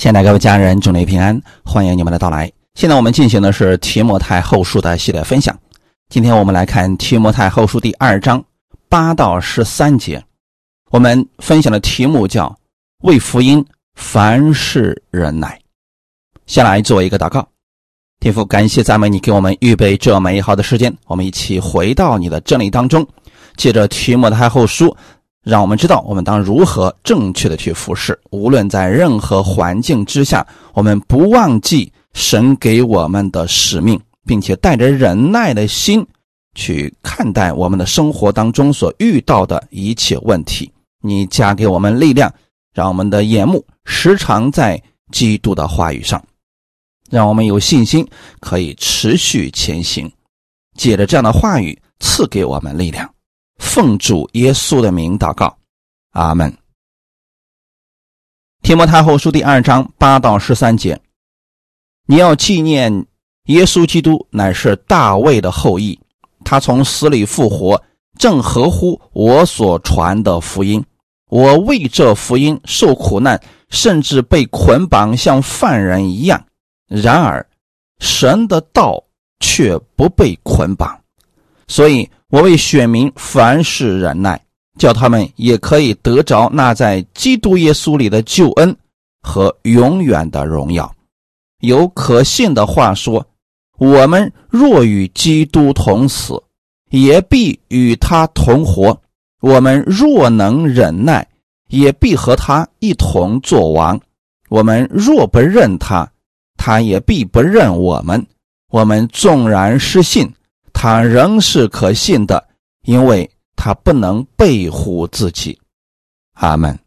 亲爱的各位家人，祝你平安，欢迎你们的到来。现在我们进行的是提摩太后书的系列分享。今天我们来看提摩太后书第二章八到十三节。我们分享的题目叫“为福音凡事忍耐”。先来做一个祷告，天父，感谢赞美你给我们预备这美好的时间，我们一起回到你的真理当中，借着提摩太后书。让我们知道我们当如何正确的去服侍，无论在任何环境之下，我们不忘记神给我们的使命，并且带着忍耐的心去看待我们的生活当中所遇到的一切问题。你加给我们力量，让我们的眼目时常在基督的话语上，让我们有信心可以持续前行。借着这样的话语赐给我们力量。奉主耶稣的名祷告，阿门。提摩太后书第二章八到十三节，你要纪念耶稣基督乃是大卫的后裔，他从死里复活，正合乎我所传的福音。我为这福音受苦难，甚至被捆绑，像犯人一样。然而，神的道却不被捆绑，所以。我为选民凡事忍耐，叫他们也可以得着那在基督耶稣里的救恩和永远的荣耀。有可信的话说：我们若与基督同死，也必与他同活；我们若能忍耐，也必和他一同作王。我们若不认他，他也必不认我们。我们纵然失信。他仍是可信的，因为他不能背负自己。阿门。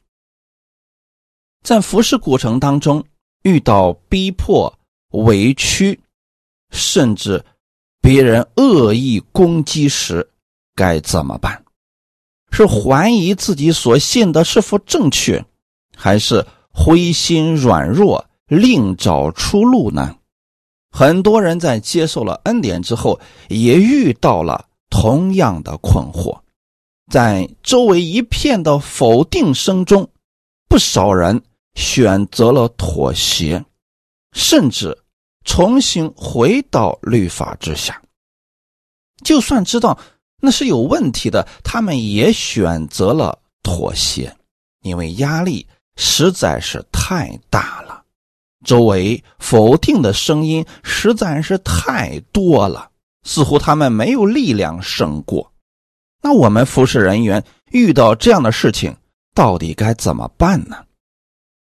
在服侍过程当中，遇到逼迫、委屈，甚至别人恶意攻击时，该怎么办？是怀疑自己所信的是否正确，还是灰心软弱，另找出路呢？很多人在接受了恩典之后，也遇到了同样的困惑，在周围一片的否定声中，不少人选择了妥协，甚至重新回到律法之下。就算知道那是有问题的，他们也选择了妥协，因为压力实在是太大了。周围否定的声音实在是太多了，似乎他们没有力量胜过。那我们服侍人员遇到这样的事情，到底该怎么办呢？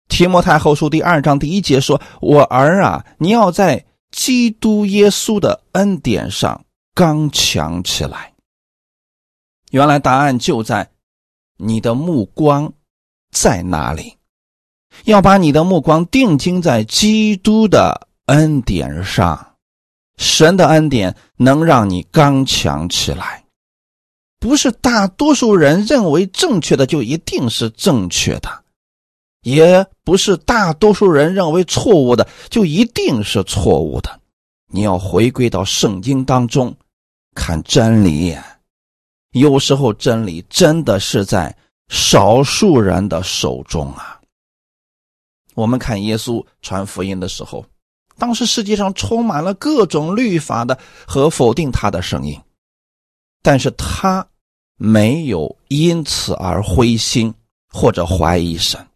提摩太后书第二章第一节说：“我儿啊，你要在基督耶稣的恩典上刚强起来。”原来答案就在你的目光在哪里。要把你的目光定睛在基督的恩典上，神的恩典能让你刚强起来。不是大多数人认为正确的就一定是正确的，也不是大多数人认为错误的就一定是错误的。你要回归到圣经当中看真理，有时候真理真的是在少数人的手中啊。我们看耶稣传福音的时候，当时世界上充满了各种律法的和否定他的声音，但是他没有因此而灰心或者怀疑神，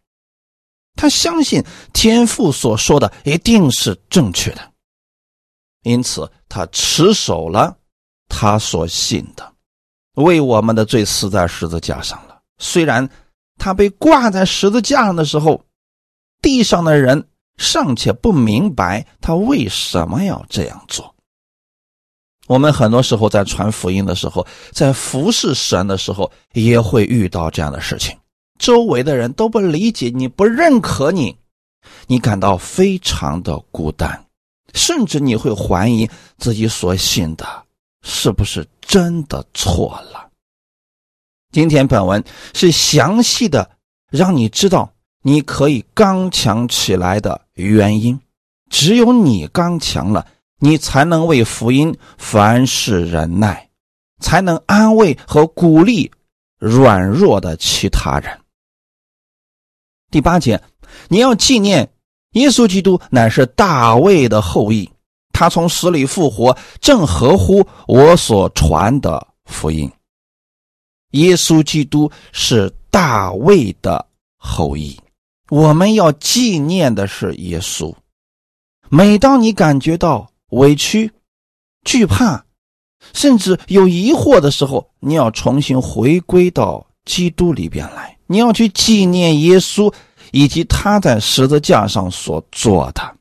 他相信天父所说的一定是正确的，因此他持守了他所信的，为我们的罪死在十字架上了。虽然他被挂在十字架上的时候。地上的人尚且不明白他为什么要这样做。我们很多时候在传福音的时候，在服侍神的时候，也会遇到这样的事情。周围的人都不理解你，不认可你，你感到非常的孤单，甚至你会怀疑自己所信的是不是真的错了。今天本文是详细的让你知道。你可以刚强起来的原因，只有你刚强了，你才能为福音凡事忍耐，才能安慰和鼓励软弱的其他人。第八节，你要纪念耶稣基督乃是大卫的后裔，他从死里复活，正合乎我所传的福音。耶稣基督是大卫的后裔，我们要纪念的是耶稣。每当你感觉到委屈、惧怕，甚至有疑惑的时候，你要重新回归到基督里边来，你要去纪念耶稣以及他在十字架上所做的，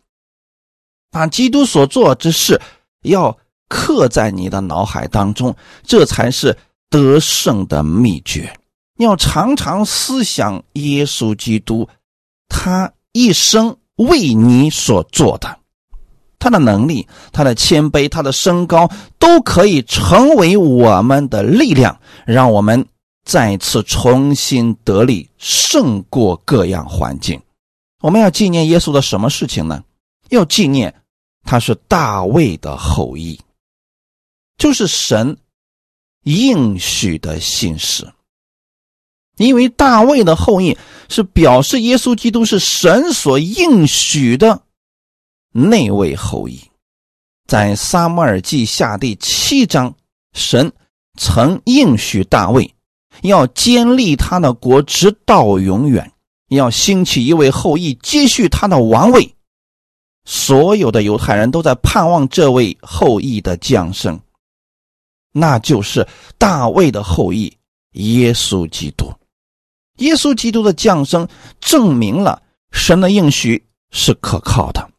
把基督所做之事要刻在你的脑海当中，这才是得胜的秘诀。你要常常思想耶稣基督，他一生为你所做的。他的能力、他的谦卑、他的身高，都可以成为我们的力量，让我们再次重新得力，胜过各样环境。我们要纪念耶稣的什么事情呢？要纪念他是大卫的后裔，就是神应许的信使。因为大卫的后裔是表示耶稣基督是神所应许的。那位后裔，在撒母耳记下第七章，神曾应许大卫，要建立他的国直到永远，要兴起一位后裔接续他的王位。所有的犹太人都在盼望这位后裔的降生，那就是大卫的后裔耶稣基督。耶稣基督的降生证明了神的应许是可靠的。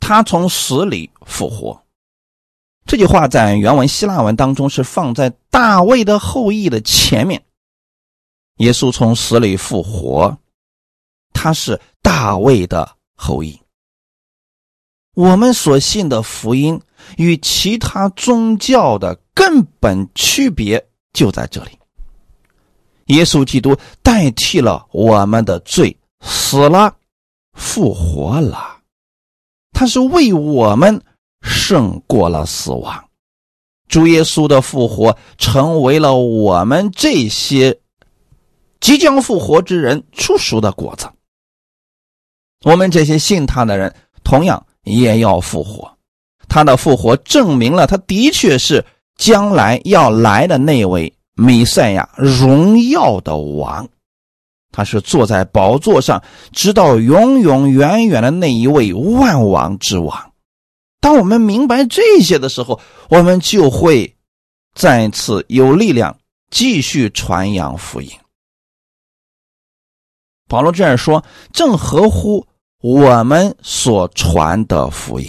他从死里复活，这句话在原文希腊文当中是放在大卫的后裔的前面。耶稣从死里复活，他是大卫的后裔。我们所信的福音与其他宗教的根本区别就在这里：耶稣基督代替了我们的罪，死了，复活了。他是为我们胜过了死亡，主耶稣的复活成为了我们这些即将复活之人出熟的果子。我们这些信他的人同样也要复活。他的复活证明了他的确是将来要来的那位弥赛亚荣耀的王。他是坐在宝座上，直到永永远远的那一位万王之王。当我们明白这些的时候，我们就会再次有力量继续传扬福音。保罗这样说，正合乎我们所传的福音，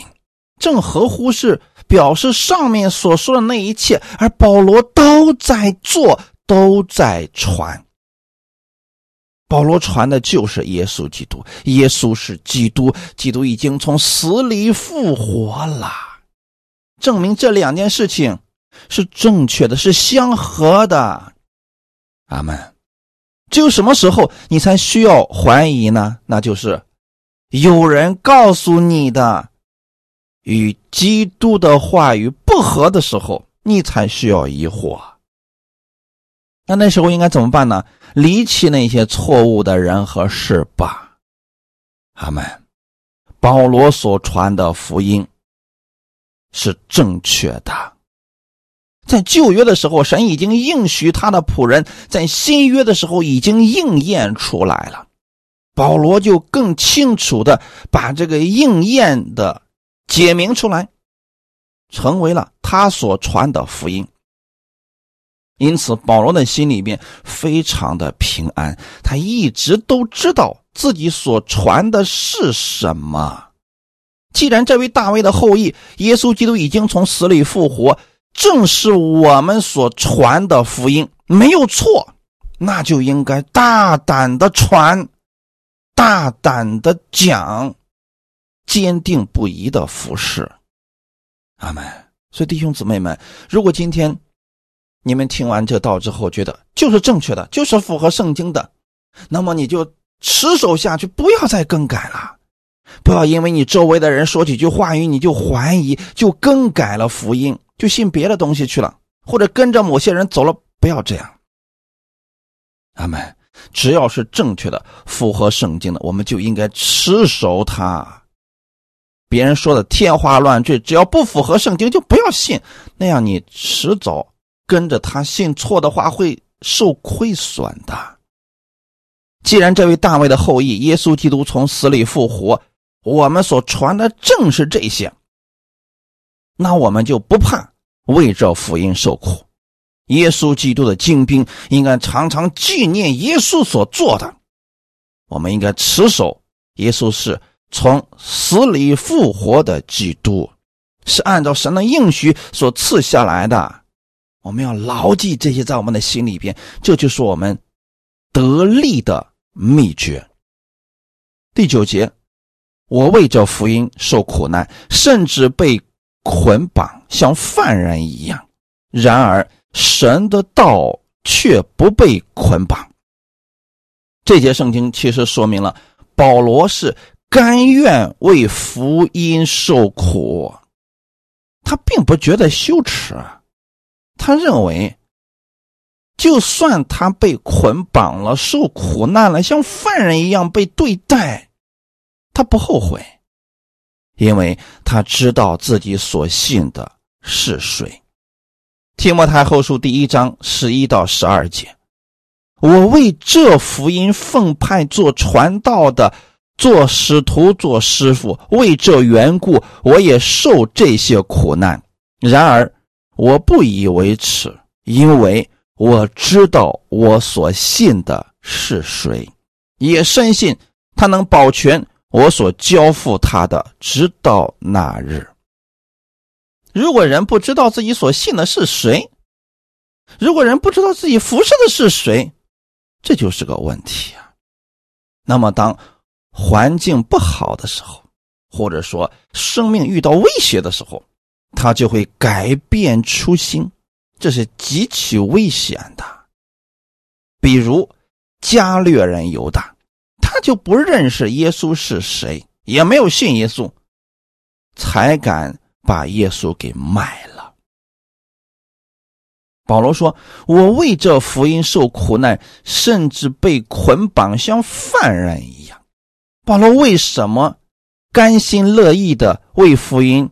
正合乎是表示上面所说的那一切，而保罗都在做，都在传。保罗传的就是耶稣基督，耶稣是基督，基督已经从死里复活了，证明这两件事情是正确的，是相合的。阿门。只有什么时候你才需要怀疑呢？那就是有人告诉你的与基督的话语不合的时候，你才需要疑惑。那那时候应该怎么办呢？离弃那些错误的人和事吧。阿门。保罗所传的福音是正确的，在旧约的时候，神已经应许他的仆人；在新约的时候，已经应验出来了。保罗就更清楚的把这个应验的解明出来，成为了他所传的福音。因此，保罗的心里面非常的平安，他一直都知道自己所传的是什么。既然这位大卫的后裔耶稣基督已经从死里复活，正是我们所传的福音，没有错，那就应该大胆的传，大胆的讲，坚定不移的服侍。阿门。所以，弟兄姊妹们，如果今天，你们听完这道之后，觉得就是正确的，就是符合圣经的，那么你就持守下去，不要再更改了。不要因为你周围的人说几句话语，你就怀疑，就更改了福音，就信别的东西去了，或者跟着某些人走了。不要这样。阿门。只要是正确的、符合圣经的，我们就应该持守它。别人说的天花乱坠，只要不符合圣经，就不要信。那样你迟早跟着他信错的话，会受亏损的。既然这位大卫的后裔耶稣基督从死里复活，我们所传的正是这些，那我们就不怕为这福音受苦。耶稣基督的精兵应该常常纪念耶稣所做的，我们应该持守耶稣是。从死里复活的基督，是按照神的应许所赐下来的。我们要牢记这些，在我们的心里边，这就是我们得力的秘诀。第九节，我为这福音受苦难，甚至被捆绑，像犯人一样。然而，神的道却不被捆绑。这节圣经其实说明了保罗是。甘愿为福音受苦，他并不觉得羞耻，他认为，就算他被捆绑了、受苦难了，像犯人一样被对待，他不后悔，因为他知道自己所信的是谁。提摩太后书第一章十一到十二节，我为这福音奉派做传道的。做使徒，做师傅，为这缘故，我也受这些苦难。然而，我不以为耻，因为我知道我所信的是谁，也深信他能保全我所交付他的，直到那日。如果人不知道自己所信的是谁，如果人不知道自己服侍的是谁，这就是个问题啊。那么当。环境不好的时候，或者说生命遇到威胁的时候，他就会改变初心，这是极其危险的。比如加略人犹大，他就不认识耶稣是谁，也没有信耶稣，才敢把耶稣给卖了。保罗说：“我为这福音受苦难，甚至被捆绑，像犯人一样。”保罗为什么甘心乐意的为福音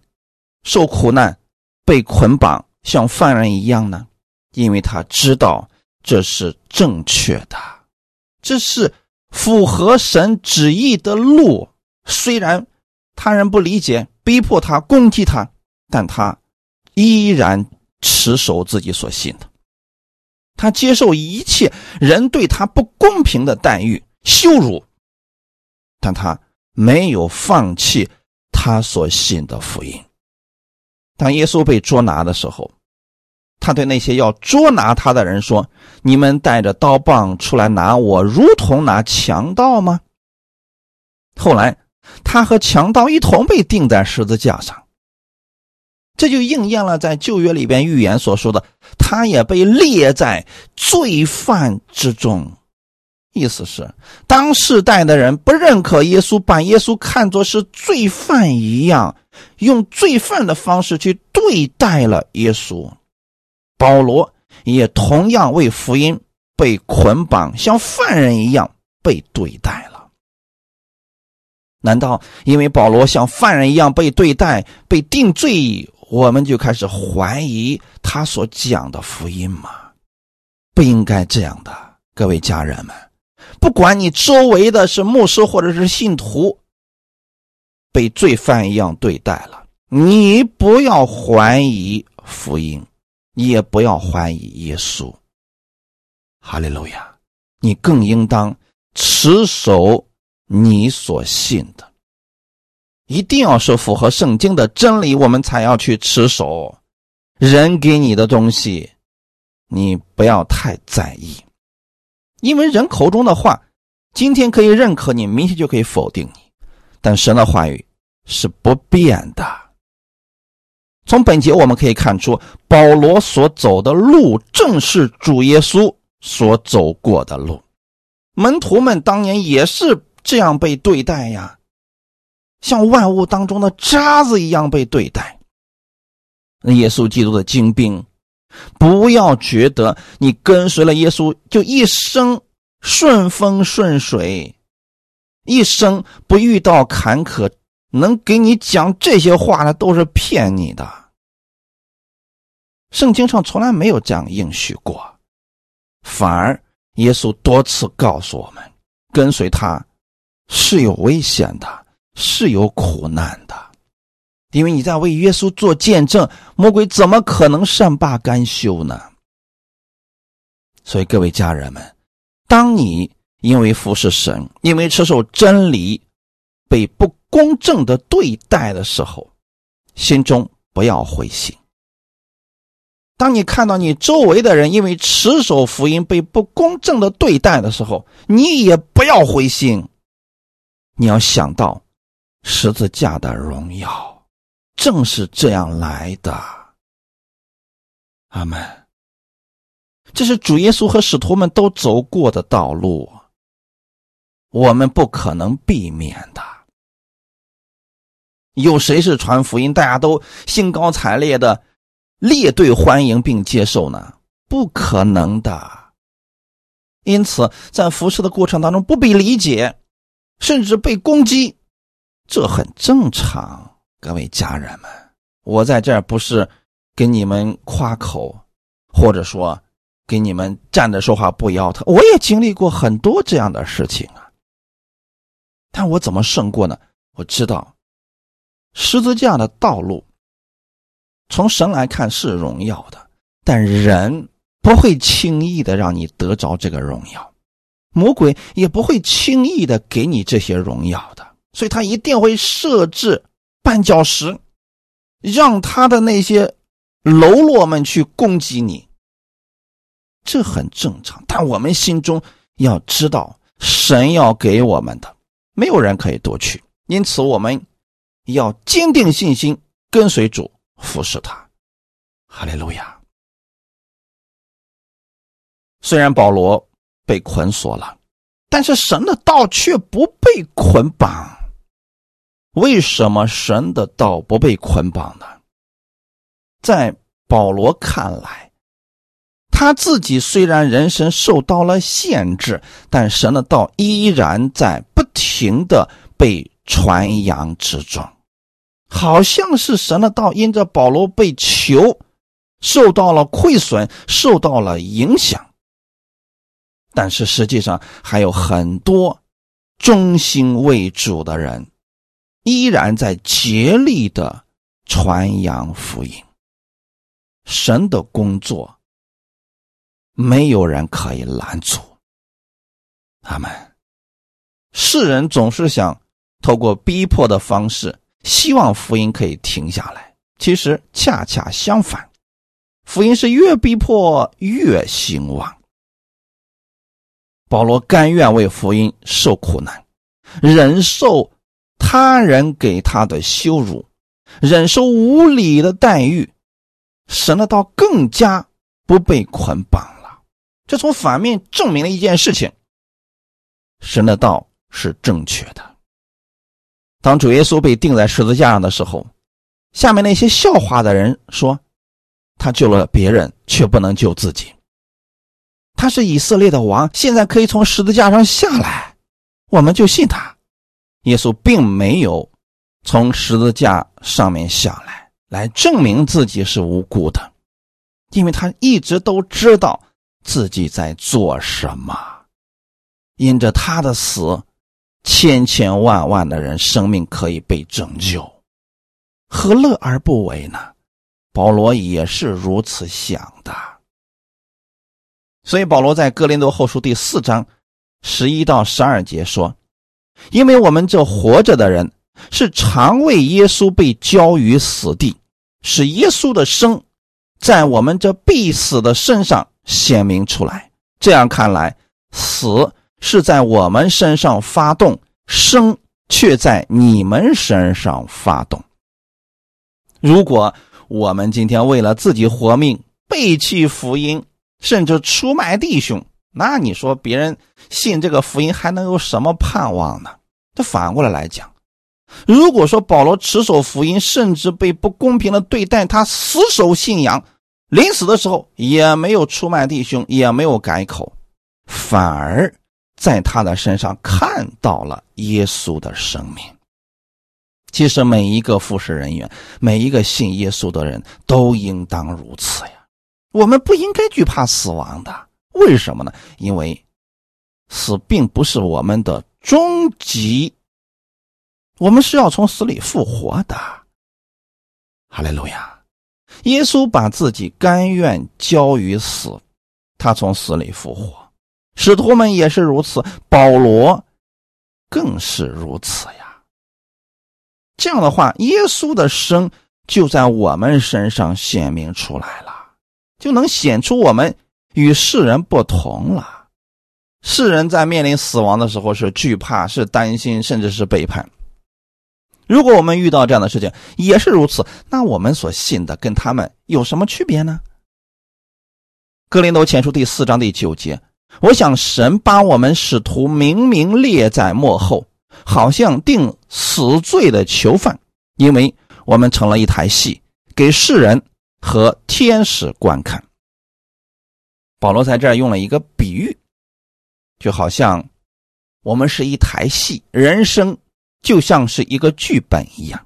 受苦难、被捆绑，像犯人一样呢？因为他知道这是正确的，这是符合神旨意的路。虽然他人不理解、逼迫他、攻击他，但他依然持守自己所信的。他接受一切人对他不公平的待遇、羞辱。但他没有放弃他所信的福音。当耶稣被捉拿的时候，他对那些要捉拿他的人说：“你们带着刀棒出来拿我，如同拿强盗吗？”后来，他和强盗一同被钉在十字架上，这就应验了在旧约里边预言所说的，他也被列在罪犯之中。意思是，当世代的人不认可耶稣，把耶稣看作是罪犯一样，用罪犯的方式去对待了耶稣。保罗也同样为福音被捆绑，像犯人一样被对待了。难道因为保罗像犯人一样被对待、被定罪，我们就开始怀疑他所讲的福音吗？不应该这样的，各位家人们。不管你周围的是牧师或者是信徒，被罪犯一样对待了，你不要怀疑福音，也不要怀疑耶稣。哈利路亚！你更应当持守你所信的，一定要是符合圣经的真理，我们才要去持守。人给你的东西，你不要太在意。因为人口中的话，今天可以认可你，明天就可以否定你。但神的话语是不变的。从本节我们可以看出，保罗所走的路正是主耶稣所走过的路。门徒们当年也是这样被对待呀，像万物当中的渣子一样被对待。耶稣基督的精兵。不要觉得你跟随了耶稣就一生顺风顺水，一生不遇到坎坷，能给你讲这些话的都是骗你的。圣经上从来没有这样应许过，反而耶稣多次告诉我们，跟随他是有危险的，是有苦难的，因为你在为耶稣做见证，魔鬼怎么可能善罢甘休呢？所以，各位家人们，当你因为服侍神，因为持守真理，被不公正的对待的时候，心中不要灰心。当你看到你周围的人因为持守福音被不公正的对待的时候，你也不要灰心。你要想到十字架的荣耀，正是这样来的。阿门。这是主耶稣和使徒们都走过的道路，我们不可能避免的。有谁是传福音，大家都兴高采烈的？列队欢迎并接受呢？不可能的。因此，在服侍的过程当中，不被理解，甚至被攻击，这很正常。各位家人们，我在这儿不是跟你们夸口，或者说给你们站着说话不腰疼。我也经历过很多这样的事情啊。但我怎么胜过呢？我知道十字架的道路。从神来看是荣耀的，但人不会轻易的让你得着这个荣耀，魔鬼也不会轻易的给你这些荣耀的，所以他一定会设置绊脚石，让他的那些喽啰们去攻击你。这很正常，但我们心中要知道，神要给我们的，没有人可以夺去，因此我们要坚定信心，跟随主。服侍他，哈利路亚。虽然保罗被捆锁了，但是神的道却不被捆绑。为什么神的道不被捆绑呢？在保罗看来，他自己虽然人生受到了限制，但神的道依然在不停的被传扬之中。好像是神的道因着保罗被囚，受到了亏损，受到了影响。但是实际上还有很多忠心为主的人，依然在竭力的传扬福音。神的工作，没有人可以拦阻。他们世人总是想透过逼迫的方式。希望福音可以停下来，其实恰恰相反，福音是越逼迫越兴旺。保罗甘愿为福音受苦难，忍受他人给他的羞辱，忍受无理的待遇，神的道更加不被捆绑了。这从反面证明了一件事情：神的道是正确的。当主耶稣被钉在十字架上的时候，下面那些笑话的人说：“他救了别人，却不能救自己。他是以色列的王，现在可以从十字架上下来，我们就信他。”耶稣并没有从十字架上面下来，来证明自己是无辜的，因为他一直都知道自己在做什么，因着他的死。千千万万的人生命可以被拯救，何乐而不为呢？保罗也是如此想的。所以保罗在哥林多后书第四章十一到十二节说：“因为我们这活着的人是常为耶稣被交于死地，使耶稣的生在我们这必死的身上显明出来。这样看来，死。”是在我们身上发动，生却在你们身上发动。如果我们今天为了自己活命，背弃福音，甚至出卖弟兄，那你说别人信这个福音还能有什么盼望呢？这反过来来讲，如果说保罗持守福音，甚至被不公平的对待，他死守信仰，临死的时候也没有出卖弟兄，也没有改口，反而。在他的身上看到了耶稣的生命。其实每一个服侍人员，每一个信耶稣的人都应当如此呀。我们不应该惧怕死亡的，为什么呢？因为死并不是我们的终极，我们是要从死里复活的。哈利路亚！耶稣把自己甘愿交于死，他从死里复活。使徒们也是如此，保罗更是如此呀。这样的话，耶稣的生就在我们身上显明出来了，就能显出我们与世人不同了。世人在面临死亡的时候是惧怕、是担心，甚至是背叛。如果我们遇到这样的事情也是如此，那我们所信的跟他们有什么区别呢？格林多前书第四章第九节。我想，神把我们使徒明明列在幕后，好像定死罪的囚犯，因为我们成了一台戏，给世人和天使观看。保罗在这儿用了一个比喻，就好像我们是一台戏，人生就像是一个剧本一样。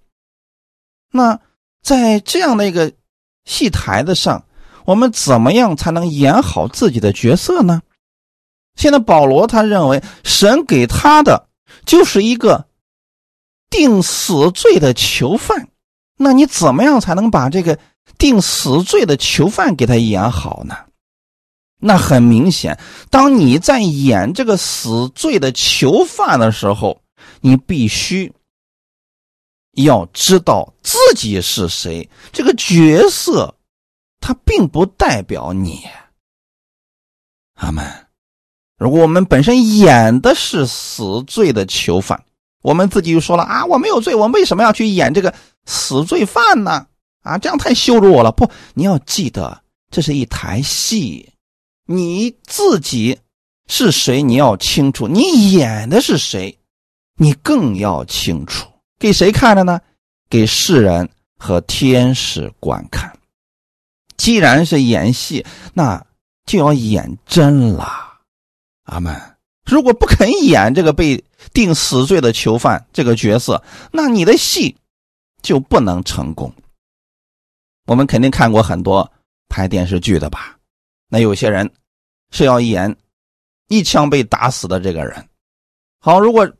那在这样的一个戏台子上，我们怎么样才能演好自己的角色呢？现在保罗他认为神给他的就是一个定死罪的囚犯，那你怎么样才能把这个定死罪的囚犯给他演好呢？那很明显，当你在演这个死罪的囚犯的时候，你必须要知道自己是谁，这个角色他并不代表你。阿门。如果我们本身演的是死罪的囚犯，我们自己就说了啊，我没有罪，我为什么要去演这个死罪犯呢？啊，这样太羞辱我了。不，你要记得，这是一台戏，你自己是谁，你要清楚，你演的是谁，你更要清楚。给谁看的呢？给世人和天使观看。既然是演戏，那就要演真了。阿门。如果不肯演这个被定死罪的囚犯这个角色，那你的戏就不能成功。我们肯定看过很多拍电视剧的吧？那有些人是要演一枪被打死的这个人。好，如果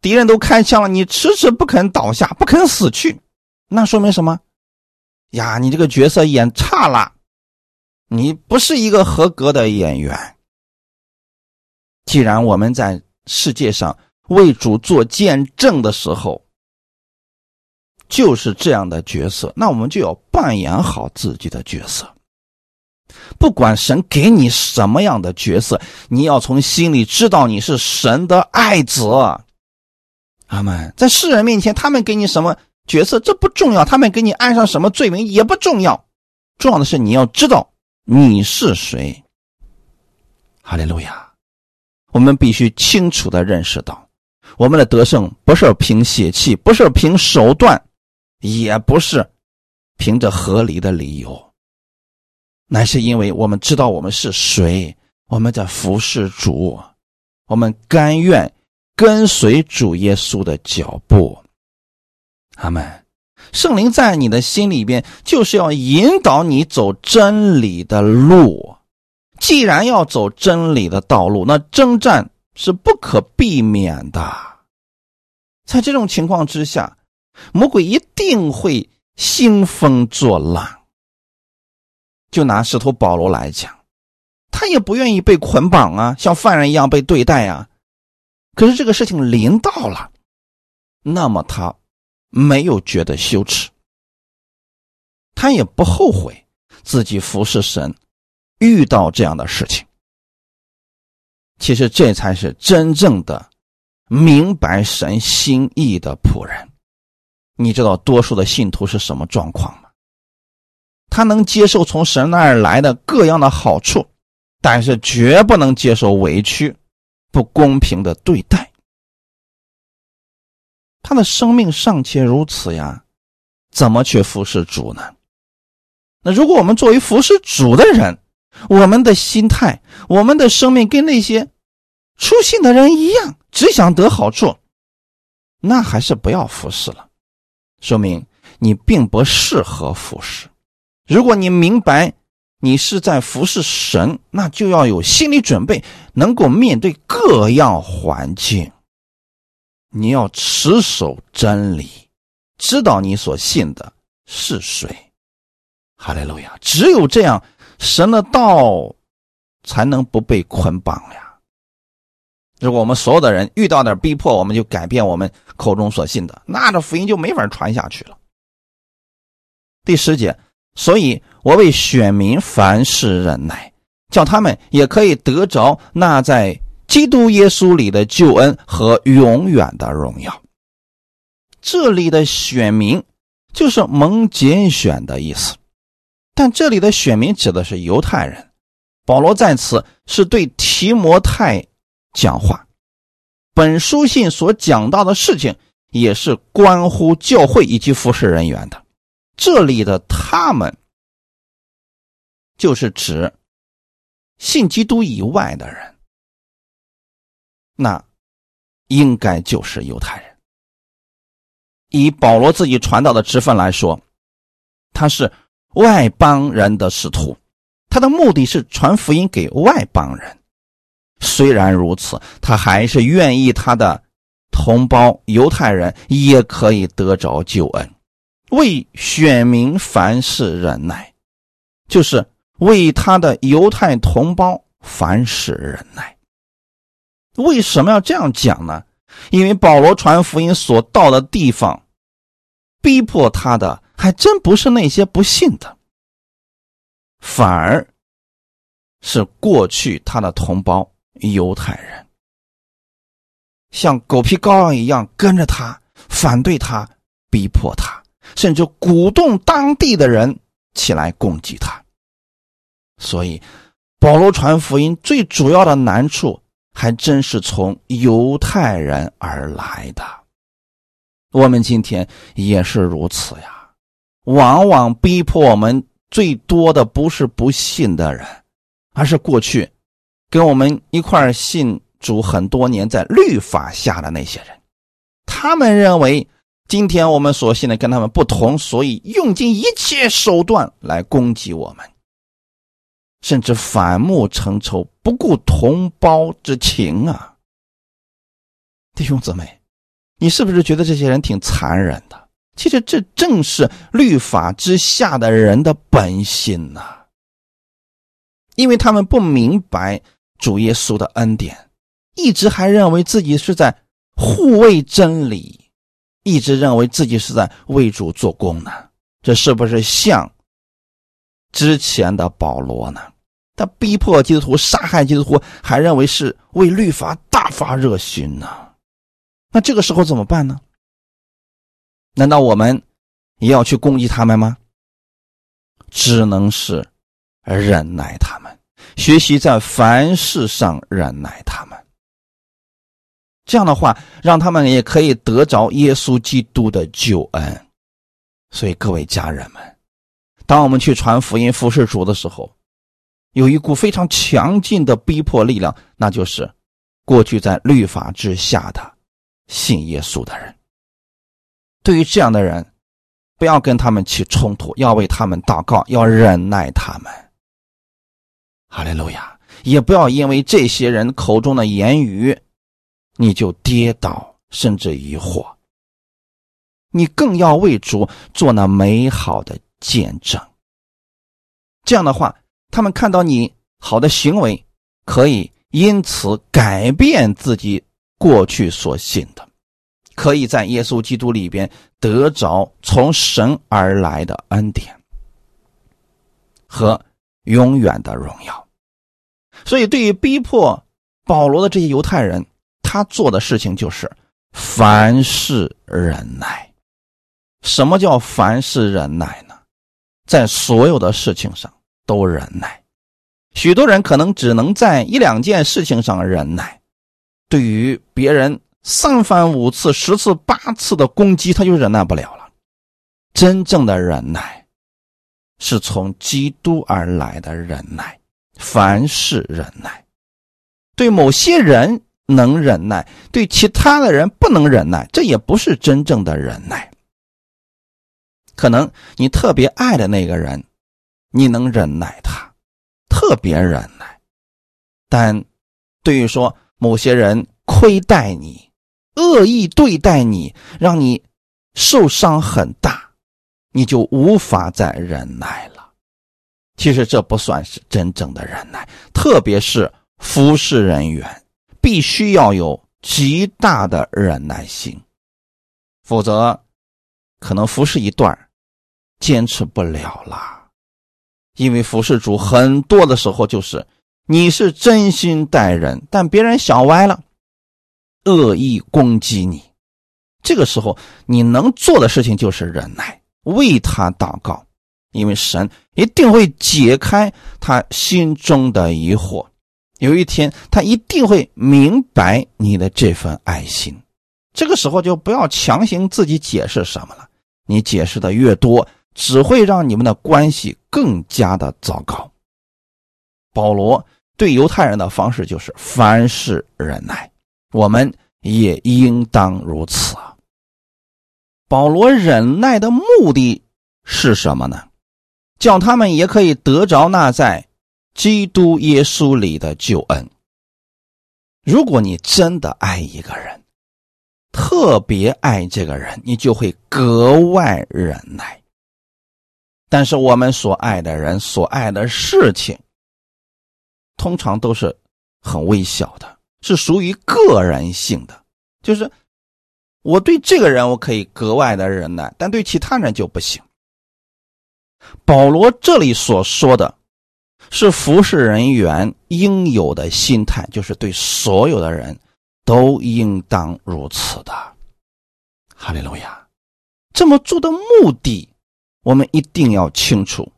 敌人都开枪了，你迟迟不肯倒下，不肯死去，那说明什么？呀，你这个角色演差了，你不是一个合格的演员。既然我们在世界上为主做见证的时候，就是这样的角色，那我们就要扮演好自己的角色。不管神给你什么样的角色，你要从心里知道你是神的爱子。阿门。在世人面前，他们给你什么角色，这不重要；他们给你安上什么罪名也不重要。重要的是你要知道你是谁。哈利路亚。我们必须清楚的认识到，我们的得胜不是凭血气，不是凭手段，也不是凭着合理的理由，乃是因为我们知道我们是谁，我们在服侍主，我们甘愿跟随主耶稣的脚步。阿门。圣灵在你的心里边，就是要引导你走真理的路。既然要走真理的道路，那征战是不可避免的。在这种情况之下，魔鬼一定会兴风作浪。就拿使徒保罗来讲，他也不愿意被捆绑啊，像犯人一样被对待啊。可是这个事情临到了，那么他没有觉得羞耻，他也不后悔自己服侍神。遇到这样的事情，其实这才是真正的明白神心意的仆人。你知道多数的信徒是什么状况吗？他能接受从神那儿来的各样的好处，但是绝不能接受委屈、不公平的对待。他的生命尚且如此呀，怎么去服侍主呢？那如果我们作为服侍主的人，我们的心态，我们的生命跟那些出信的人一样，只想得好处，那还是不要服侍了，说明你并不适合服侍。如果你明白你是在服侍神，那就要有心理准备，能够面对各样环境。你要持守真理，知道你所信的是谁。哈利路亚！只有这样，神的道才能不被捆绑呀。如果我们所有的人遇到点逼迫，我们就改变我们口中所信的，那这福音就没法传下去了。第十节。所以，我为选民凡事忍耐，叫他们也可以得着那在基督耶稣里的救恩和永远的荣耀。这里的选民就是蒙拣选的意思，但这里的选民指的是犹太人。保罗在此是对提摩太讲话，本书信所讲到的事情也是关乎教会以及服侍人员的。这里的他们，就是指信基督以外的人，那应该就是犹太人。以保罗自己传道的职分来说，他是外邦人的使徒，他的目的是传福音给外邦人。虽然如此，他还是愿意他的同胞犹太人也可以得着救恩。为选民凡事忍耐，就是为他的犹太同胞凡事忍耐。为什么要这样讲呢？因为保罗传福音所到的地方，逼迫他的还真不是那些不信的，反而是过去他的同胞犹太人，像狗皮膏药一样跟着他，反对他，逼迫他。甚至鼓动当地的人起来攻击他，所以保罗传福音最主要的难处还真是从犹太人而来的。我们今天也是如此呀，往往逼迫我们最多的不是不信的人，而是过去跟我们一块信主很多年在律法下的那些人，他们认为。今天我们所信的跟他们不同，所以用尽一切手段来攻击我们，甚至反目成仇，不顾同胞之情啊！弟兄姊妹，你是不是觉得这些人挺残忍的？其实这正是律法之下的人的本性呐，因为他们不明白主耶稣的恩典，一直还认为自己是在护卫真理。一直认为自己是在为主做工呢，这是不是像之前的保罗呢？他逼迫基督徒、杀害基督徒，还认为是为律法大发热心呢？那这个时候怎么办呢？难道我们也要去攻击他们吗？只能是忍耐他们，学习在凡事上忍耐他们。这样的话，让他们也可以得着耶稣基督的救恩。所以，各位家人们，当我们去传福音、服侍主的时候，有一股非常强劲的逼迫力量，那就是过去在律法之下的信耶稣的人。对于这样的人，不要跟他们起冲突，要为他们祷告，要忍耐他们。哈利路亚！也不要因为这些人口中的言语。你就跌倒，甚至疑惑。你更要为主做那美好的见证。这样的话，他们看到你好的行为，可以因此改变自己过去所信的，可以在耶稣基督里边得着从神而来的恩典和永远的荣耀。所以，对于逼迫保罗的这些犹太人。他做的事情就是凡事忍耐。什么叫凡事忍耐呢？在所有的事情上都忍耐。许多人可能只能在一两件事情上忍耐，对于别人三番五次、十次八次的攻击，他就忍耐不了了。真正的忍耐是从基督而来的忍耐，凡事忍耐。对某些人。能忍耐，对其他的人不能忍耐，这也不是真正的忍耐。可能你特别爱的那个人，你能忍耐他，特别忍耐，但对于说某些人亏待你、恶意对待你，让你受伤很大，你就无法再忍耐了。其实这不算是真正的忍耐，特别是服侍人员，必须要有极大的忍耐心，否则可能服侍一段坚持不了了。因为服侍主很多的时候就是你是真心待人，但别人想歪了，恶意攻击你，这个时候你能做的事情就是忍耐，为他祷告。因为神一定会解开他心中的疑惑，有一天他一定会明白你的这份爱心。这个时候就不要强行自己解释什么了，你解释的越多，只会让你们的关系更加的糟糕。保罗对犹太人的方式就是凡事忍耐，我们也应当如此。保罗忍耐的目的是什么呢？叫他们也可以得着那在基督耶稣里的救恩。如果你真的爱一个人，特别爱这个人，你就会格外忍耐。但是我们所爱的人、所爱的事情，通常都是很微小的，是属于个人性的。就是我对这个人，我可以格外的忍耐，但对其他人就不行。保罗这里所说的，是服侍人员应有的心态，就是对所有的人都应当如此的。哈利路亚！这么做的目的，我们一定要清楚。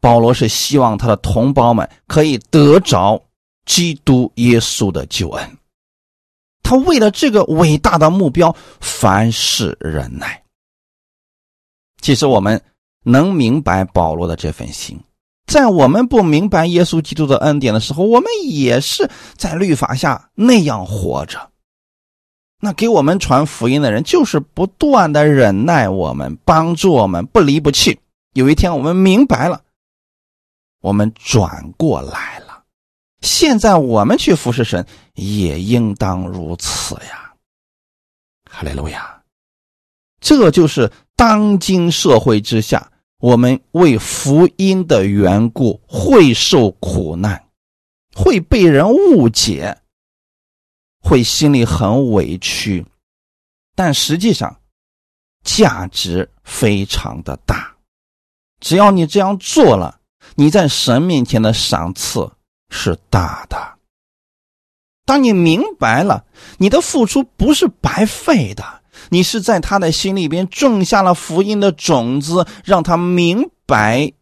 保罗是希望他的同胞们可以得着基督耶稣的救恩。他为了这个伟大的目标，凡事忍耐。其实我们。能明白保罗的这份心，在我们不明白耶稣基督的恩典的时候，我们也是在律法下那样活着。那给我们传福音的人，就是不断的忍耐我们，帮助我们，不离不弃。有一天我们明白了，我们转过来了。现在我们去服侍神，也应当如此呀。哈利路亚！这就是当今社会之下。我们为福音的缘故会受苦难，会被人误解，会心里很委屈，但实际上价值非常的大。只要你这样做了，你在神面前的赏赐是大的。当你明白了，你的付出不是白费的。你是在他的心里边种下了福音的种子，让他明白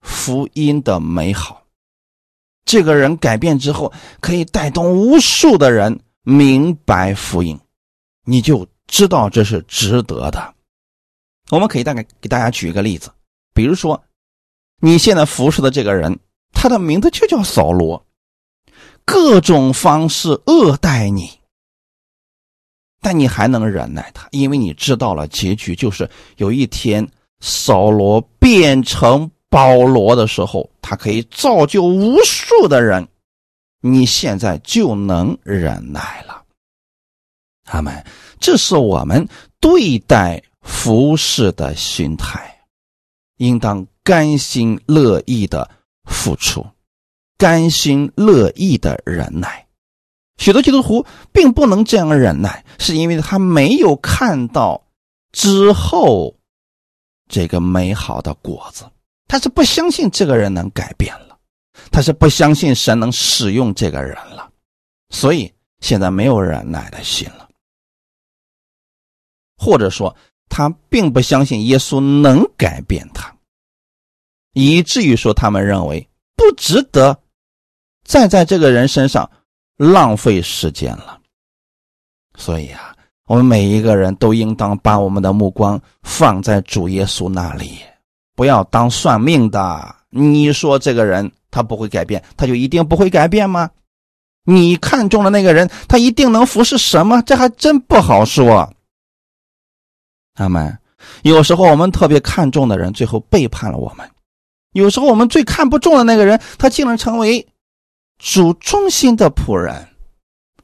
福音的美好。这个人改变之后，可以带动无数的人明白福音，你就知道这是值得的。我们可以大概给大家举一个例子，比如说，你现在服侍的这个人，他的名字就叫扫罗，各种方式恶待你。但你还能忍耐他，因为你知道了结局，就是有一天扫罗变成保罗的时候，他可以造就无数的人。你现在就能忍耐了，他们，这是我们对待服侍的心态，应当甘心乐意的付出，甘心乐意的忍耐。许多基督徒并不能这样忍耐，是因为他没有看到之后这个美好的果子，他是不相信这个人能改变了，他是不相信神能使用这个人了，所以现在没有忍耐的心了，或者说他并不相信耶稣能改变他，以至于说他们认为不值得再在这个人身上。浪费时间了，所以啊，我们每一个人都应当把我们的目光放在主耶稣那里，不要当算命的。你说这个人他不会改变，他就一定不会改变吗？你看中的那个人，他一定能服侍什么？这还真不好说。阿门。有时候我们特别看重的人，最后背叛了我们；有时候我们最看不中的那个人，他竟然成为主中心的仆人。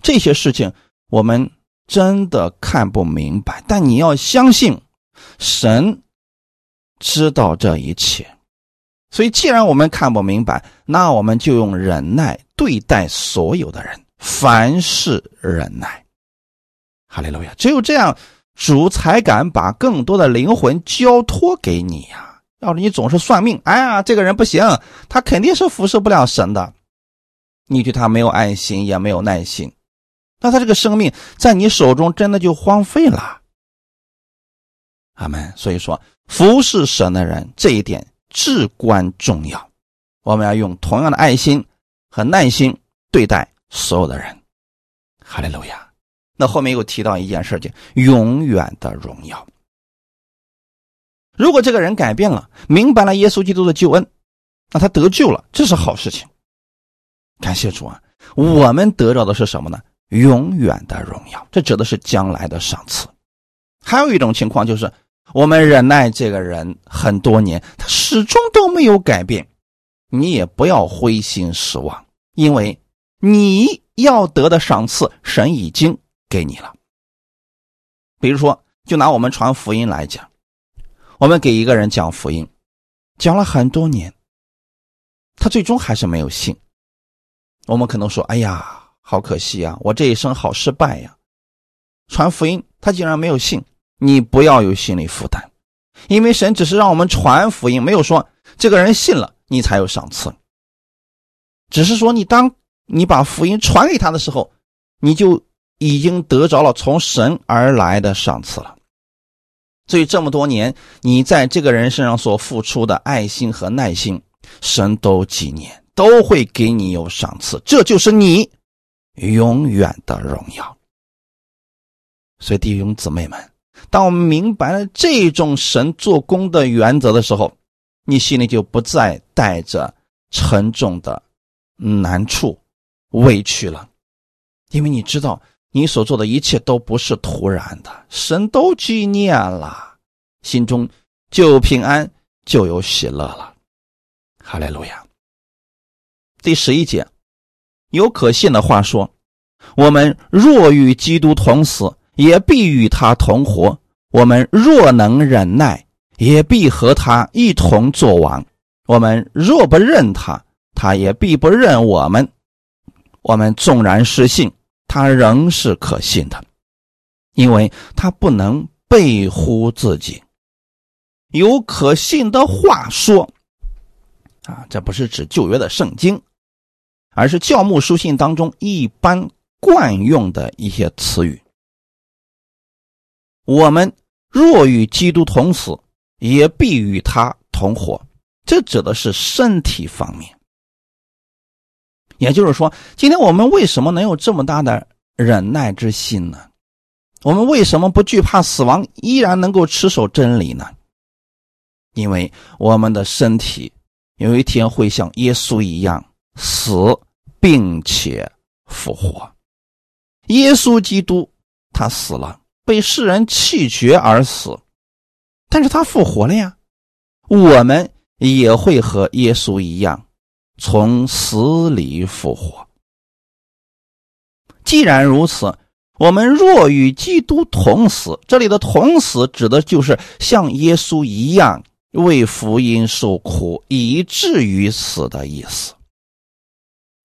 这些事情我们真的看不明白，但你要相信，神知道这一切。所以，既然我们看不明白，那我们就用忍耐对待所有的人，凡事忍耐。哈利路亚！只有这样。主才敢把更多的灵魂交托给你呀！要是你总是算命，哎呀，这个人不行，他肯定是服侍不了神的。你对他没有爱心，也没有耐心，那他这个生命在你手中真的就荒废了。阿门。所以说，服侍神的人这一点至关重要，我们要用同样的爱心和耐心对待所有的人。哈利路亚。那后面又提到一件事情：永远的荣耀。如果这个人改变了，明白了耶稣基督的救恩，那他得救了，这是好事情。感谢主啊！我们得到的是什么呢？永远的荣耀，这指的是将来的赏赐。还有一种情况就是，我们忍耐这个人很多年，他始终都没有改变，你也不要灰心失望，因为你要得的赏赐，神已经。给你了。比如说，就拿我们传福音来讲，我们给一个人讲福音，讲了很多年，他最终还是没有信。我们可能说：“哎呀，好可惜啊，我这一生好失败呀！”传福音，他竟然没有信。你不要有心理负担，因为神只是让我们传福音，没有说这个人信了你才有赏赐。只是说，你当你把福音传给他的时候，你就。已经得着了从神而来的赏赐了，所以这么多年你在这个人身上所付出的爱心和耐心，神都纪念，都会给你有赏赐，这就是你永远的荣耀。所以弟兄姊妹们，当我们明白了这种神做工的原则的时候，你心里就不再带着沉重的难处、委屈了，因为你知道。你所做的一切都不是突然的，神都纪念了，心中就有平安，就有喜乐了。哈利路亚。第十一节，有可信的话说：我们若与基督同死，也必与他同活；我们若能忍耐，也必和他一同作王；我们若不认他，他也必不认我们。我们纵然失信。他仍是可信的，因为他不能背乎自己。有可信的话说，啊，这不是指旧约的圣经，而是教牧书信当中一般惯用的一些词语。我们若与基督同死，也必与他同活。这指的是身体方面。也就是说，今天我们为什么能有这么大的忍耐之心呢？我们为什么不惧怕死亡，依然能够持守真理呢？因为我们的身体有一天会像耶稣一样死，并且复活。耶稣基督他死了，被世人弃绝而死，但是他复活了呀。我们也会和耶稣一样。从死里复活。既然如此，我们若与基督同死，这里的“同死”指的就是像耶稣一样为福音受苦，以至于死的意思。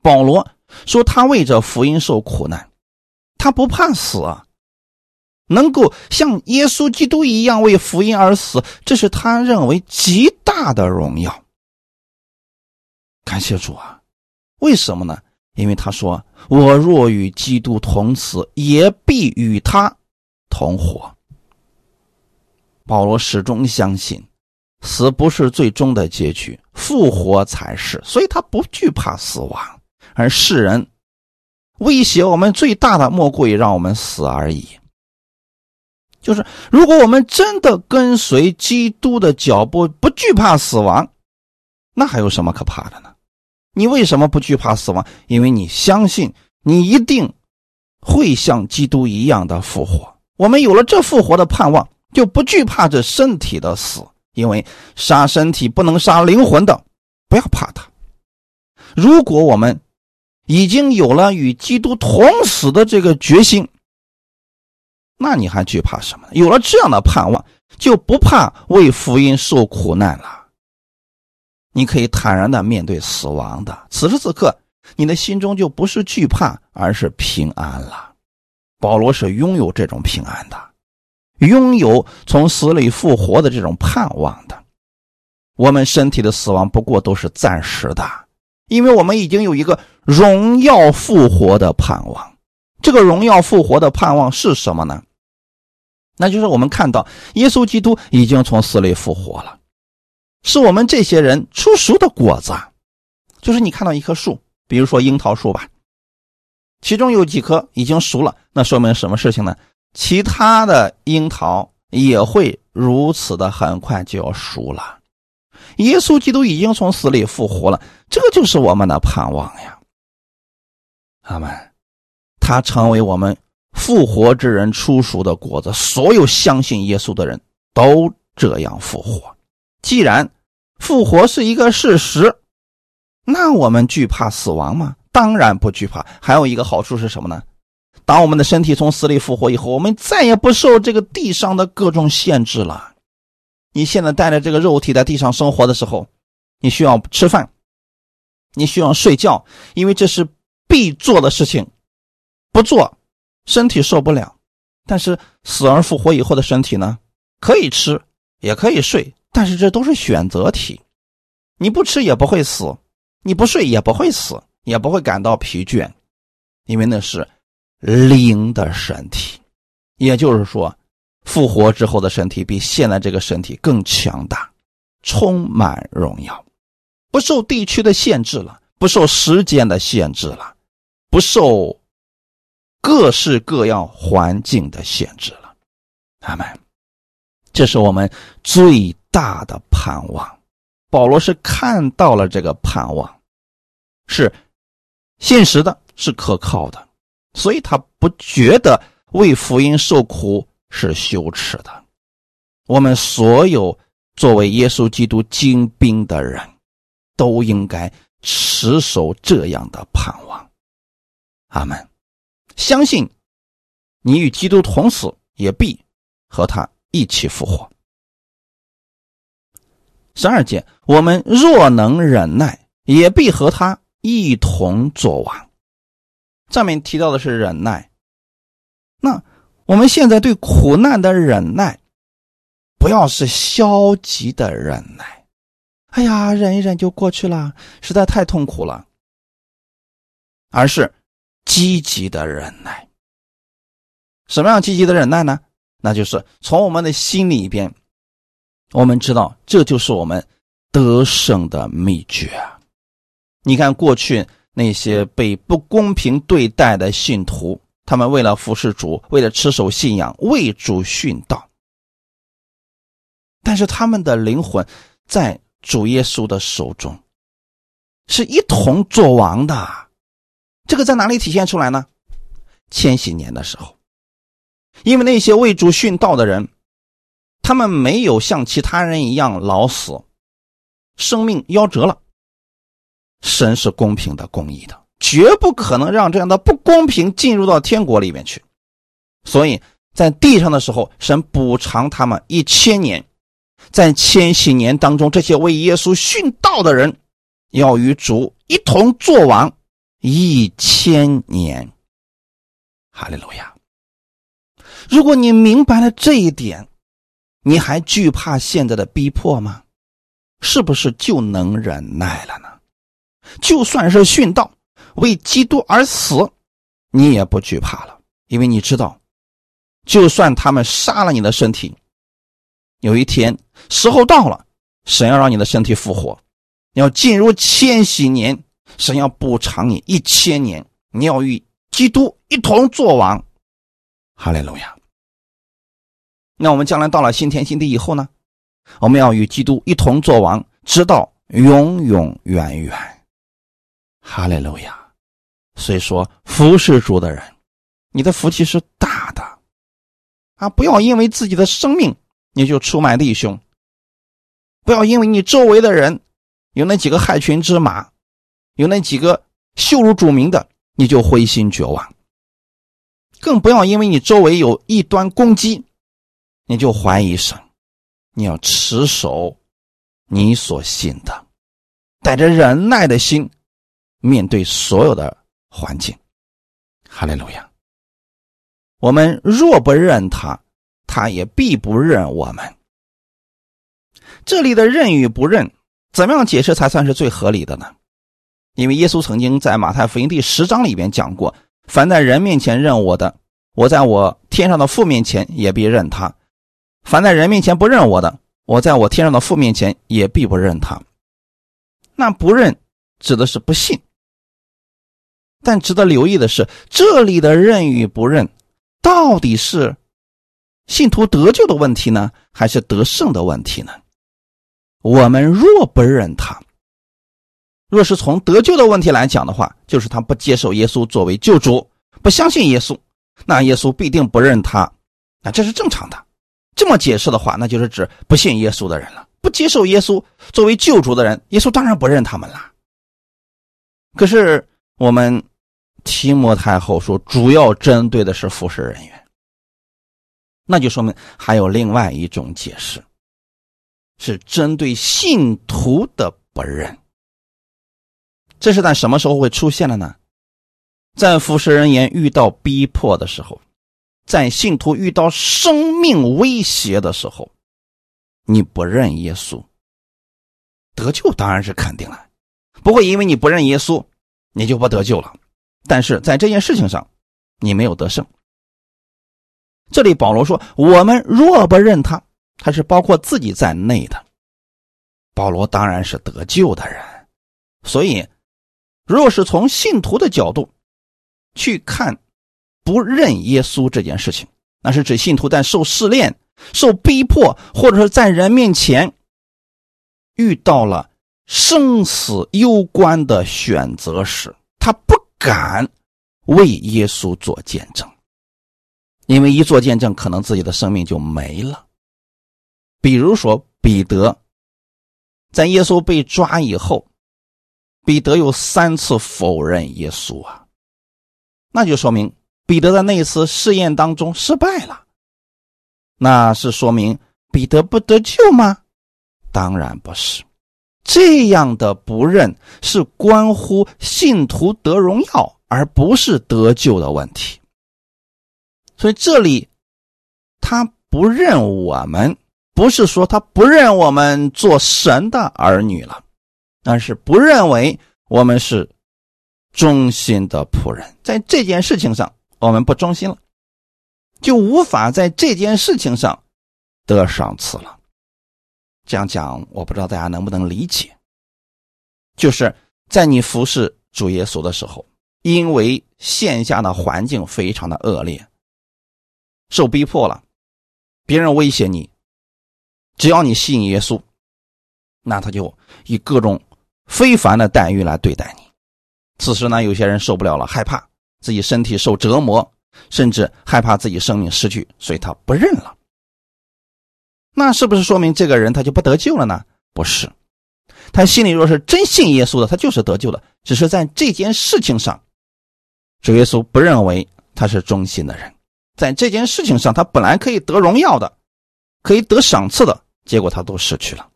保罗说：“他为着福音受苦难，他不怕死啊，能够像耶稣基督一样为福音而死，这是他认为极大的荣耀。”感谢主啊！为什么呢？因为他说：“我若与基督同死，也必与他同活。”保罗始终相信，死不是最终的结局，复活才是，所以他不惧怕死亡。而世人威胁我们最大的，莫过于让我们死而已。就是如果我们真的跟随基督的脚步，不惧怕死亡，那还有什么可怕的呢？你为什么不惧怕死亡？因为你相信你一定会像基督一样的复活。我们有了这复活的盼望，就不惧怕这身体的死，因为杀身体不能杀灵魂的，不要怕它。如果我们已经有了与基督同死的这个决心，那你还惧怕什么呢？有了这样的盼望，就不怕为福音受苦难了。你可以坦然的面对死亡的。此时此刻，你的心中就不是惧怕，而是平安了。保罗是拥有这种平安的，拥有从死里复活的这种盼望的。我们身体的死亡不过都是暂时的，因为我们已经有一个荣耀复活的盼望。这个荣耀复活的盼望是什么呢？那就是我们看到耶稣基督已经从死里复活了。是我们这些人出熟的果子，就是你看到一棵树，比如说樱桃树吧，其中有几棵已经熟了，那说明什么事情呢？其他的樱桃也会如此的很快就要熟了。耶稣基督已经从死里复活了，这就是我们的盼望呀。阿门。他成为我们复活之人出熟的果子，所有相信耶稣的人都这样复活。既然复活是一个事实，那我们惧怕死亡吗？当然不惧怕。还有一个好处是什么呢？当我们的身体从死里复活以后，我们再也不受这个地上的各种限制了。你现在带着这个肉体在地上生活的时候，你需要吃饭，你需要睡觉，因为这是必做的事情，不做身体受不了。但是死而复活以后的身体呢，可以吃，也可以睡。但是这都是选择题，你不吃也不会死，你不睡也不会死，也不会感到疲倦，因为那是灵的身体。也就是说，复活之后的身体比现在这个身体更强大，充满荣耀，不受地区的限制了，不受时间的限制了，不受各式各样环境的限制了。阿门。这是我们最。大的盼望，保罗是看到了这个盼望，是现实的，是可靠的，所以他不觉得为福音受苦是羞耻的。我们所有作为耶稣基督精兵的人，都应该持守这样的盼望。阿门。相信你与基督同死，也必和他一起复活。十二节，我们若能忍耐，也必和他一同作王。上面提到的是忍耐，那我们现在对苦难的忍耐，不要是消极的忍耐。哎呀，忍一忍就过去了，实在太痛苦了。而是积极的忍耐。什么样积极的忍耐呢？那就是从我们的心里边。我们知道，这就是我们得胜的秘诀。你看，过去那些被不公平对待的信徒，他们为了服侍主，为了持守信仰，为主殉道，但是他们的灵魂在主耶稣的手中，是一同作王的。这个在哪里体现出来呢？千禧年的时候，因为那些为主殉道的人。他们没有像其他人一样老死，生命夭折了。神是公平的、公义的，绝不可能让这样的不公平进入到天国里面去。所以在地上的时候，神补偿他们一千年，在千禧年当中，这些为耶稣殉道的人要与主一同作王一千年。哈利路亚！如果你明白了这一点。你还惧怕现在的逼迫吗？是不是就能忍耐了呢？就算是殉道，为基督而死，你也不惧怕了，因为你知道，就算他们杀了你的身体，有一天时候到了，神要让你的身体复活，要进入千禧年，神要补偿你一千年，你要与基督一同作王。哈利路亚。那我们将来到了新天新地以后呢？我们要与基督一同作王，直到永永远远。哈利路亚！所以说，服侍主的人，你的福气是大的啊！不要因为自己的生命你就出卖弟兄，不要因为你周围的人有那几个害群之马，有那几个羞辱主名的，你就灰心绝望。更不要因为你周围有异端攻击，你就怀疑神。你要持守你所信的，带着忍耐的心面对所有的环境。哈利路亚！我们若不认他，他也必不认我们。这里的认与不认，怎么样解释才算是最合理的呢？因为耶稣曾经在马太福音第十章里边讲过。凡在人面前认我的，我在我天上的父面前也必认他；凡在人面前不认我的，我在我天上的父面前也必不认他。那不认指的是不信。但值得留意的是，这里的认与不认，到底是信徒得救的问题呢，还是得胜的问题呢？我们若不认他。若是从得救的问题来讲的话，就是他不接受耶稣作为救主，不相信耶稣，那耶稣必定不认他，那这是正常的。这么解释的话，那就是指不信耶稣的人了，不接受耶稣作为救主的人，耶稣当然不认他们了。可是我们提摩太后说，主要针对的是服侍人员，那就说明还有另外一种解释，是针对信徒的不认。这是在什么时候会出现的呢？在服侍人员遇到逼迫的时候，在信徒遇到生命威胁的时候，你不认耶稣，得救当然是肯定了，不会因为你不认耶稣，你就不得救了。但是在这件事情上，你没有得胜。这里保罗说：“我们若不认他，他是包括自己在内的。”保罗当然是得救的人，所以。若是从信徒的角度去看，不认耶稣这件事情，那是指信徒在受试炼、受逼迫，或者是在人面前遇到了生死攸关的选择时，他不敢为耶稣做见证，因为一做见证，可能自己的生命就没了。比如说彼得，在耶稣被抓以后。彼得有三次否认耶稣啊，那就说明彼得在那次试验当中失败了。那是说明彼得不得救吗？当然不是，这样的不认是关乎信徒得荣耀，而不是得救的问题。所以这里他不认我们，不是说他不认我们做神的儿女了。但是不认为我们是忠心的仆人，在这件事情上我们不忠心了，就无法在这件事情上得赏赐了。这样讲，我不知道大家能不能理解。就是在你服侍主耶稣的时候，因为线下的环境非常的恶劣，受逼迫了，别人威胁你，只要你信耶稣，那他就以各种。非凡的待遇来对待你，此时呢，有些人受不了了，害怕自己身体受折磨，甚至害怕自己生命失去，所以他不认了。那是不是说明这个人他就不得救了呢？不是，他心里若是真信耶稣的，他就是得救的，只是在这件事情上，主耶稣不认为他是忠心的人，在这件事情上，他本来可以得荣耀的，可以得赏赐的，结果他都失去了。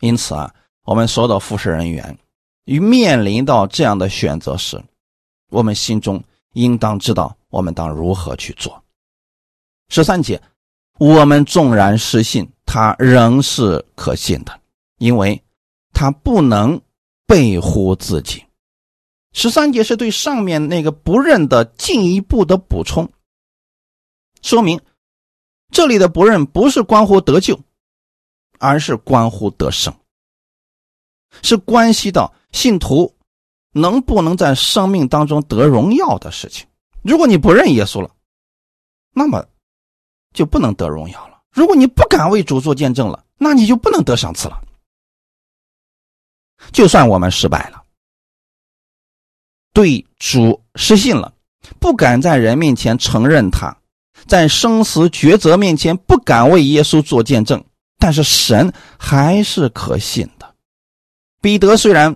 因此啊。我们所有的服侍人员，与面临到这样的选择时，我们心中应当知道我们当如何去做。十三节，我们纵然失信，他仍是可信的，因为他不能背乎自己。十三节是对上面那个不认的进一步的补充，说明这里的不认不是关乎得救，而是关乎得胜。是关系到信徒能不能在生命当中得荣耀的事情。如果你不认耶稣了，那么就不能得荣耀了。如果你不敢为主做见证了，那你就不能得赏赐了。就算我们失败了，对主失信了，不敢在人面前承认他，在生死抉择面前不敢为耶稣做见证。但是神还是可信的。彼得虽然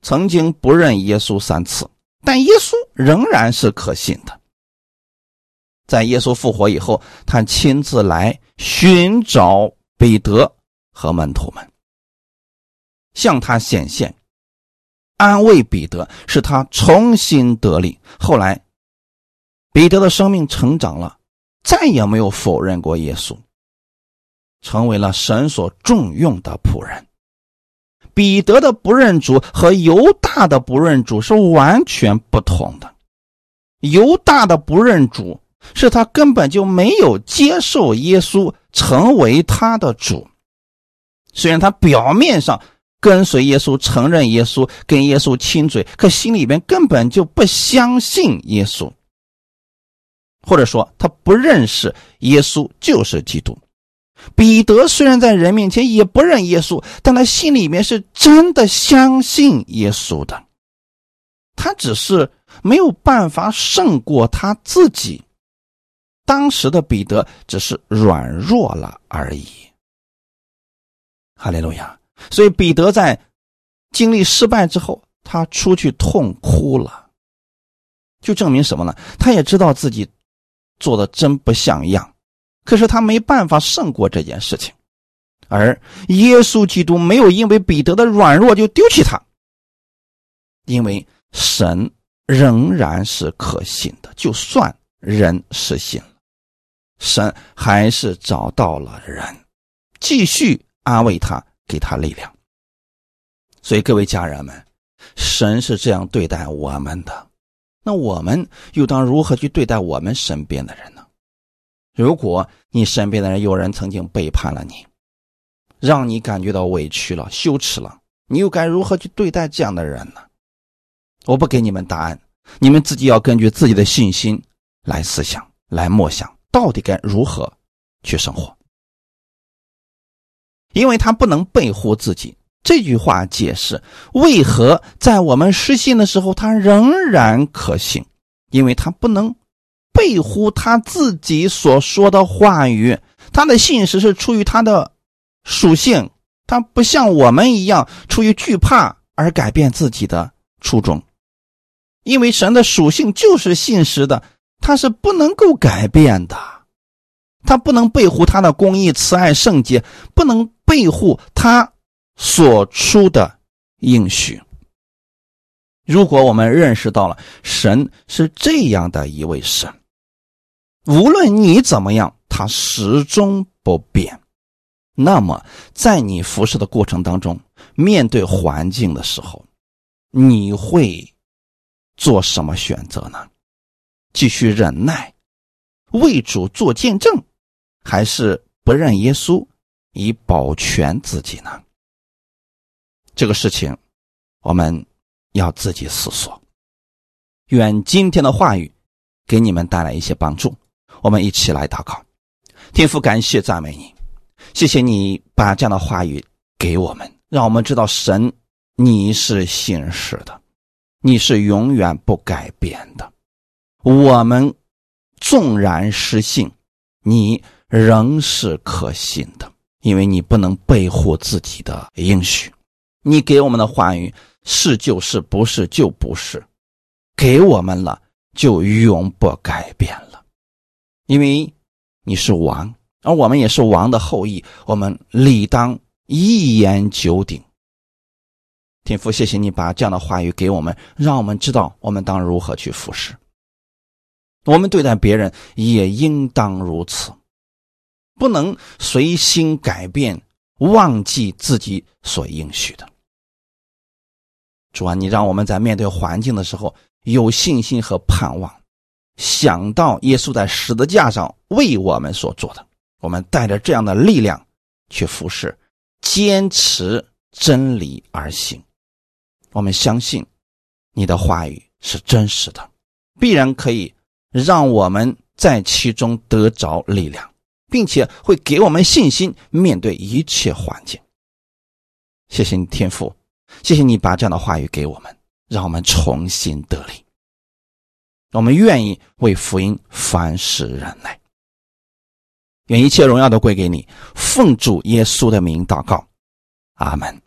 曾经不认耶稣三次，但耶稣仍然是可信的。在耶稣复活以后，他亲自来寻找彼得和门徒们，向他显现，安慰彼得，使他重新得力。后来，彼得的生命成长了，再也没有否认过耶稣。成为了神所重用的仆人。彼得的不认主和犹大的不认主是完全不同的。犹大的不认主是他根本就没有接受耶稣成为他的主，虽然他表面上跟随耶稣、承认耶稣、跟耶稣亲嘴，可心里边根本就不相信耶稣，或者说他不认识耶稣就是基督。彼得虽然在人面前也不认耶稣，但他心里面是真的相信耶稣的。他只是没有办法胜过他自己。当时的彼得只是软弱了而已。哈利路亚！所以彼得在经历失败之后，他出去痛哭了，就证明什么呢？他也知道自己做的真不像样。可是他没办法胜过这件事情，而耶稣基督没有因为彼得的软弱就丢弃他，因为神仍然是可信的，就算人失信，神还是找到了人，继续安慰他，给他力量。所以各位家人们，神是这样对待我们的，那我们又当如何去对待我们身边的人呢？如果你身边的人有人曾经背叛了你，让你感觉到委屈了、羞耻了，你又该如何去对待这样的人呢？我不给你们答案，你们自己要根据自己的信心来思想、来默想，到底该如何去生活。因为他不能背负自己，这句话解释为何在我们失信的时候，他仍然可信，因为他不能。背乎他自己所说的话语，他的信实是出于他的属性，他不像我们一样出于惧怕而改变自己的初衷。因为神的属性就是信实的，他是不能够改变的，他不能背乎他的公义、慈爱、圣洁，不能背乎他所出的应许。如果我们认识到了神是这样的一位神。无论你怎么样，他始终不变。那么，在你服侍的过程当中，面对环境的时候，你会做什么选择呢？继续忍耐，为主做见证，还是不认耶稣以保全自己呢？这个事情，我们要自己思索。愿今天的话语给你们带来一些帮助。我们一起来祷告，天父，感谢赞美你，谢谢你把这样的话语给我们，让我们知道神你是信实的，你是永远不改变的。我们纵然失信，你仍是可信的，因为你不能背负自己的应许。你给我们的话语是就是，不是就不是，给我们了就永不改变了。因为你是王，而我们也是王的后裔，我们理当一言九鼎。天父，谢谢你把这样的话语给我们，让我们知道我们当如何去服侍。我们对待别人也应当如此，不能随心改变，忘记自己所应许的。主啊，你让我们在面对环境的时候有信心和盼望。想到耶稣在十字架上为我们所做的，我们带着这样的力量去服侍，坚持真理而行。我们相信你的话语是真实的，必然可以让我们在其中得着力量，并且会给我们信心面对一切环境。谢谢你，天父，谢谢你把这样的话语给我们，让我们重新得力。我们愿意为福音，凡世人耐。愿一切荣耀都归给你，奉主耶稣的名祷告，阿门。